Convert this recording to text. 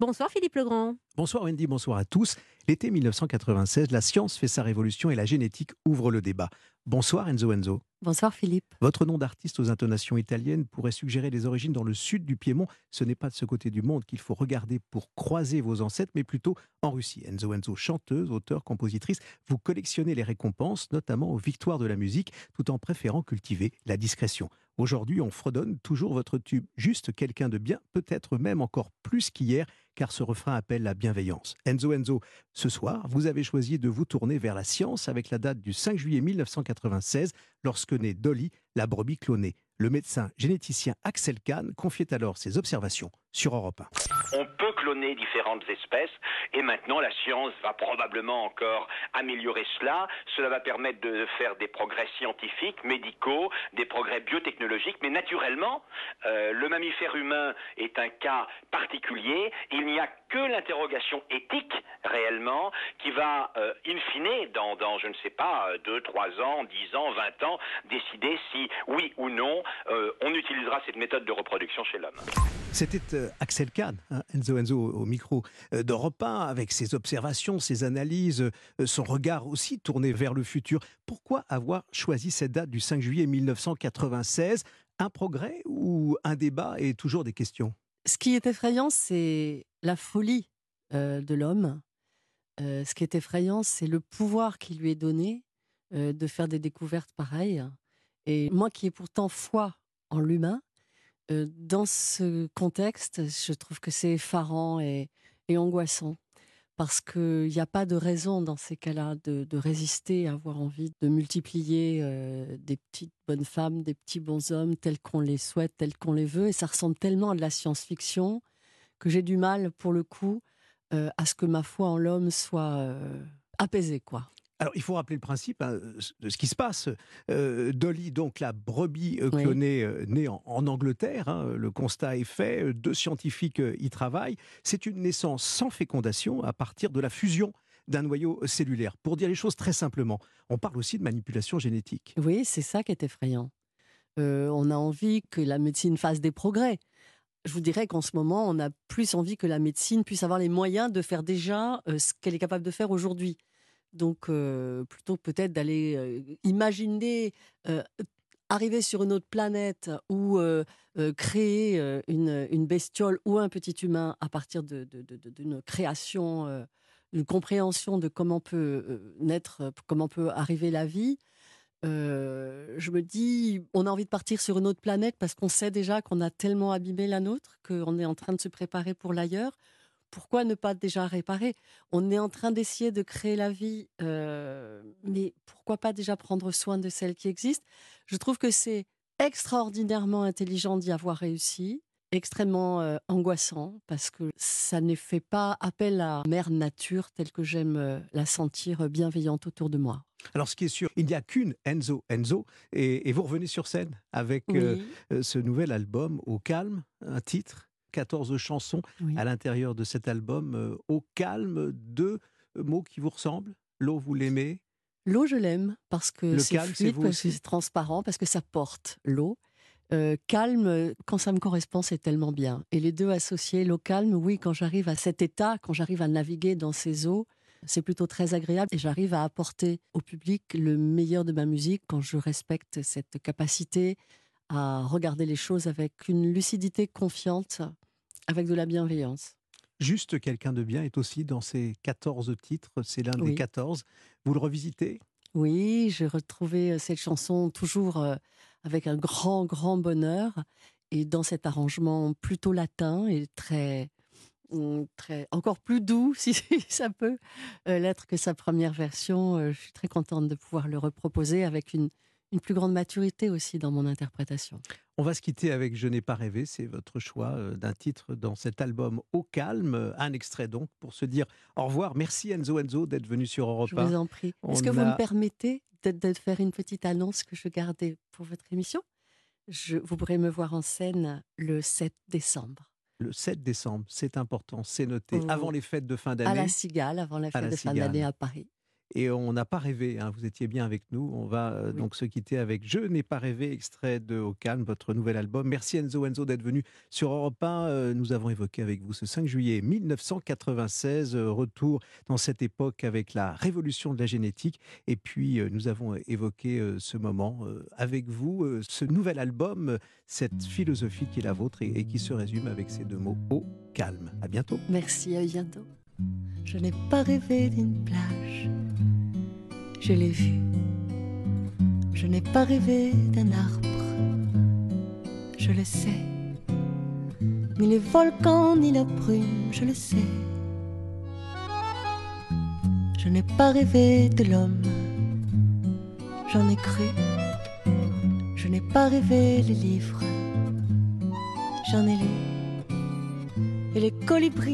Bonsoir Philippe Legrand. Bonsoir Wendy, bonsoir à tous. L'été 1996, la science fait sa révolution et la génétique ouvre le débat. Bonsoir Enzo Enzo. Bonsoir Philippe. Votre nom d'artiste aux intonations italiennes pourrait suggérer des origines dans le sud du Piémont. Ce n'est pas de ce côté du monde qu'il faut regarder pour croiser vos ancêtres, mais plutôt en Russie. Enzo Enzo, chanteuse, auteur, compositrice, vous collectionnez les récompenses, notamment aux victoires de la musique, tout en préférant cultiver la discrétion. Aujourd'hui, on fredonne toujours votre tube. Juste quelqu'un de bien, peut-être même encore plus qu'hier, car ce refrain appelle la Enzo Enzo, ce soir, vous avez choisi de vous tourner vers la science avec la date du 5 juillet 1996, lorsque naît Dolly, la brebis clonée. Le médecin généticien Axel Kahn confiait alors ses observations sur Europe 1. On peut cloner différentes espèces et maintenant la science va probablement encore améliorer cela. Cela va permettre de faire des progrès scientifiques, médicaux, des progrès biotechnologiques, mais naturellement, euh, le mammifère humain est un cas particulier. Il n'y a que l'interrogation éthique réellement qui va, euh, in fine, dans, dans, je ne sais pas, 2, 3 ans, 10 ans, 20 ans, décider si, oui ou non, euh, on utilisera cette méthode de reproduction chez l'homme. C'était euh, Axel Kahn, hein, Enzo Enzo au micro d'Europe 1, avec ses observations, ses analyses, son regard aussi tourné vers le futur. Pourquoi avoir choisi cette date du 5 juillet 1996 Un progrès ou un débat? Et toujours des questions? Ce qui est effrayant, c'est la folie de l'homme. ce qui est effrayant, c'est le pouvoir qui lui est donné de faire des découvertes pareilles. Et moi qui ai pourtant foi en l'humain, dans ce contexte, je trouve que c'est effarant et, angoissant. Parce qu'il n'y a pas de raison dans ces cas-là de, résister, à avoir envie de multiplier des petites bonnes femmes, des petits bons hommes tels qu'on les souhaite, tels qu'on les veut. Et ça ressemble tellement à de la science-fiction que j'ai du mal, pour le coup, à ce que ma foi en l'homme soit apaisée, quoi. Alors, il faut rappeler le principe hein, de ce qui se passe. Dolly, donc la brebis clonée née en, Angleterre, hein, le constat est fait, deux scientifiques y travaillent. C'est une naissance sans fécondation à partir de la fusion d'un noyau cellulaire. Pour dire les choses très simplement, on parle aussi de manipulation génétique. Oui, c'est ça qui est effrayant. on a envie que la médecine fasse des progrès. Je vous dirais qu'en ce moment, on a plus envie que la médecine puisse avoir les moyens de faire déjà ce qu'elle est capable de faire aujourd'hui. Donc, plutôt peut-être d'aller imaginer arriver sur une autre planète ou créer une, bestiole ou un petit humain à partir d'une création, d'une compréhension de comment peut naître, comment peut arriver la vie. Je me dis, on a envie de partir sur une autre planète parce qu'on sait déjà qu'on a tellement abîmé la nôtre qu'on est en train de se préparer pour l'ailleurs. Pourquoi ne pas déjà réparer? On est en train d'essayer de créer la vie, mais pourquoi pas déjà prendre soin de celle qui existe? Je trouve que c'est extraordinairement intelligent d'y avoir réussi, extrêmement euh, angoissant, parce que ça ne fait pas appel à mère nature telle que j'aime euh, la sentir bienveillante autour de moi. Alors, ce qui est sûr, il n'y a qu'une Enzo Enzo, et, vous revenez sur scène avec ce nouvel album Au calme, un titre 14 chansons à l'intérieur de cet album. Au calme, deux mots qui vous ressemblent L'eau, vous l'aimez? L'eau, je l'aime parce que c'est fluide, parce que c'est transparent, parce que ça porte l'eau. Euh, calme, quand ça me correspond, c'est tellement bien. Et les deux associés, l'eau calme, oui, quand j'arrive à cet état, quand j'arrive à naviguer dans ces eaux, c'est plutôt très agréable et j'arrive à apporter au public le meilleur de ma musique quand je respecte cette capacité à regarder les choses avec une lucidité confiante, avec de la bienveillance. Juste quelqu'un de bien est aussi dans ces 14 titres, c'est l'un des 14. Vous le revisitez? Oui, j'ai retrouvé euh, cette chanson toujours euh, avec un grand, grand bonheur et dans cet arrangement plutôt latin et très, mm, très encore plus doux, si ça peut euh, l'être que sa première version. Je suis très contente de pouvoir le reproposer avec une, une plus grande maturité aussi dans mon interprétation. On va se quitter avec Je n'ai pas rêvé, c'est votre choix euh, d'un titre dans cet album Au calme, un extrait donc pour se dire au revoir. Merci Enzo Enzo d'être venu sur Europe 1. Je vous en prie. Est-ce que vous me permettez de, faire une petite annonce que je gardais pour votre émission je, Vous pourrez me voir en scène le 7 décembre. Le 7 décembre, c'est important, c'est noté, avant les fêtes de fin d'année. À la Cigale, avant les fêtes de fin d'année à Paris. Et on n'a pas rêvé, hein, vous étiez bien avec nous. On va euh, donc se quitter avec Je n'ai pas rêvé, extrait de Au calme, votre nouvel album. Merci Enzo Enzo d'être venu sur Europe 1. Euh, nous avons évoqué avec vous ce 5 juillet 1996, euh, retour dans cette époque avec la révolution de la génétique. Et puis nous avons évoqué ce moment avec vous, ce nouvel album, cette philosophie qui est la vôtre et, et qui se résume avec ces deux mots, Au calme. À bientôt. Merci, à bientôt. Je n'ai pas rêvé d'une plage je l'ai vu. Je n'ai pas rêvé d'un arbre, je le sais. Ni les volcans, ni la brume, je le sais. Je n'ai pas rêvé de l'homme, j'en ai cru. Je n'ai pas rêvé les livres, j'en ai lu. Et les colibris